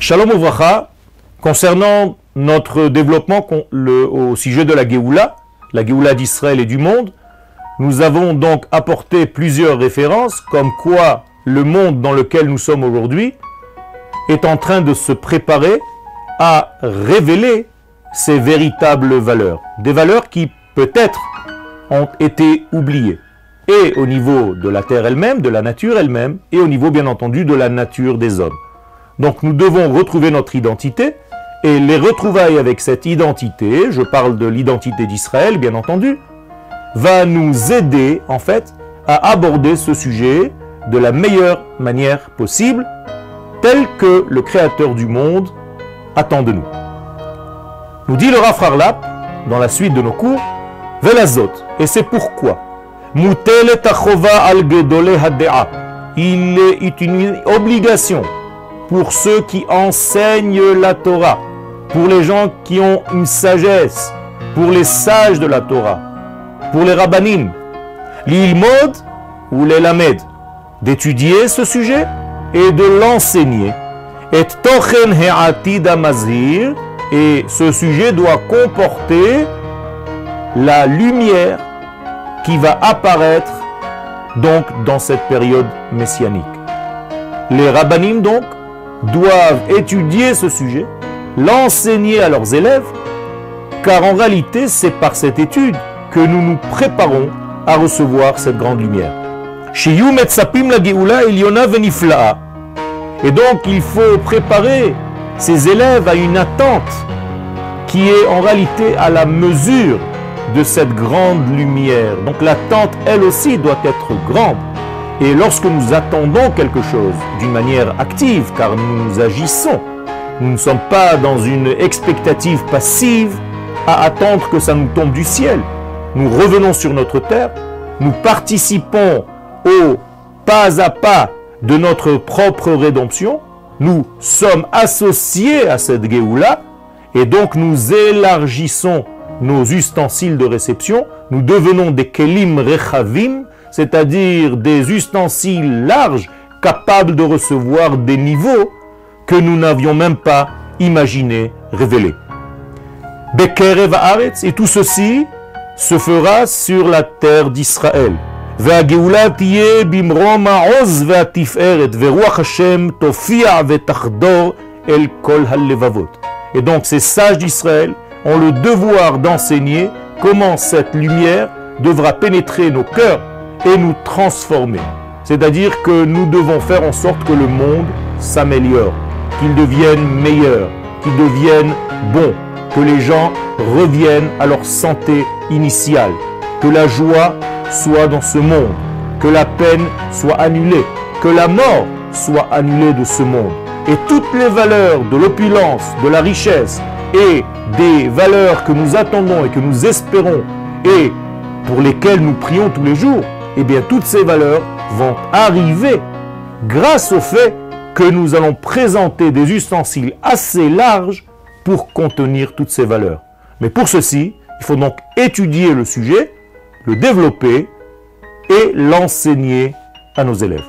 Shalom Uvracha, concernant notre développement au sujet de la Géoula, la Géoula d'Israël et du monde, nous avons donc apporté plusieurs références comme quoi le monde dans lequel nous sommes aujourd'hui est en train de se préparer à révéler ses véritables valeurs. Des valeurs qui peut-être ont été oubliées. Et au niveau de la terre elle-même, de la nature elle-même, et au niveau bien entendu de la nature des hommes. Donc nous devons retrouver notre identité, et les retrouvailles avec cette identité, je parle de l'identité d'Israël bien entendu, va nous aider en fait à aborder ce sujet de la meilleure manière possible, tel que le Créateur du monde attend de nous. Nous dit le Rafrarlap, dans la suite de nos cours, Velazot, et c'est pourquoi. Il est une obligation pour ceux qui enseignent la Torah, pour les gens qui ont une sagesse, pour les sages de la Torah, pour les rabbanim, l'ilmod ou les lamed, d'étudier ce sujet et de l'enseigner. Et tochen amazir, et ce sujet doit comporter la lumière qui va apparaître donc dans cette période messianique. Les rabbinim donc doivent étudier ce sujet, l'enseigner à leurs élèves, car en réalité c'est par cette étude que nous nous préparons à recevoir cette grande lumière. Et donc il faut préparer ses élèves à une attente qui est en réalité à la mesure de cette grande lumière. Donc l'attente, elle aussi, doit être grande. Et lorsque nous attendons quelque chose d'une manière active, car nous agissons, nous ne sommes pas dans une expectative passive à attendre que ça nous tombe du ciel. Nous revenons sur notre terre, nous participons au pas à pas de notre propre rédemption, nous sommes associés à cette Géoula, et donc nous élargissons nos ustensiles de réception, nous devenons des kelim rechavim, c'est-à-dire des ustensiles larges capables de recevoir des niveaux que nous n'avions même pas imaginé révéler. Bekerev et tout ceci se fera sur la terre d'Israël. Et donc ces sages d'Israël ont le devoir d'enseigner comment cette lumière devra pénétrer nos cœurs et nous transformer. C'est-à-dire que nous devons faire en sorte que le monde s'améliore, qu'il devienne meilleur, qu'il devienne bon, que les gens reviennent à leur santé initiale, que la joie soit dans ce monde, que la peine soit annulée, que la mort soit annulée de ce monde. Et toutes les valeurs de l'opulence, de la richesse et des valeurs que nous attendons et que nous espérons et pour lesquelles nous prions tous les jours, eh bien toutes ces valeurs vont arriver grâce au fait que nous allons présenter des ustensiles assez larges pour contenir toutes ces valeurs. Mais pour ceci, il faut donc étudier le sujet, le développer et l'enseigner à nos élèves.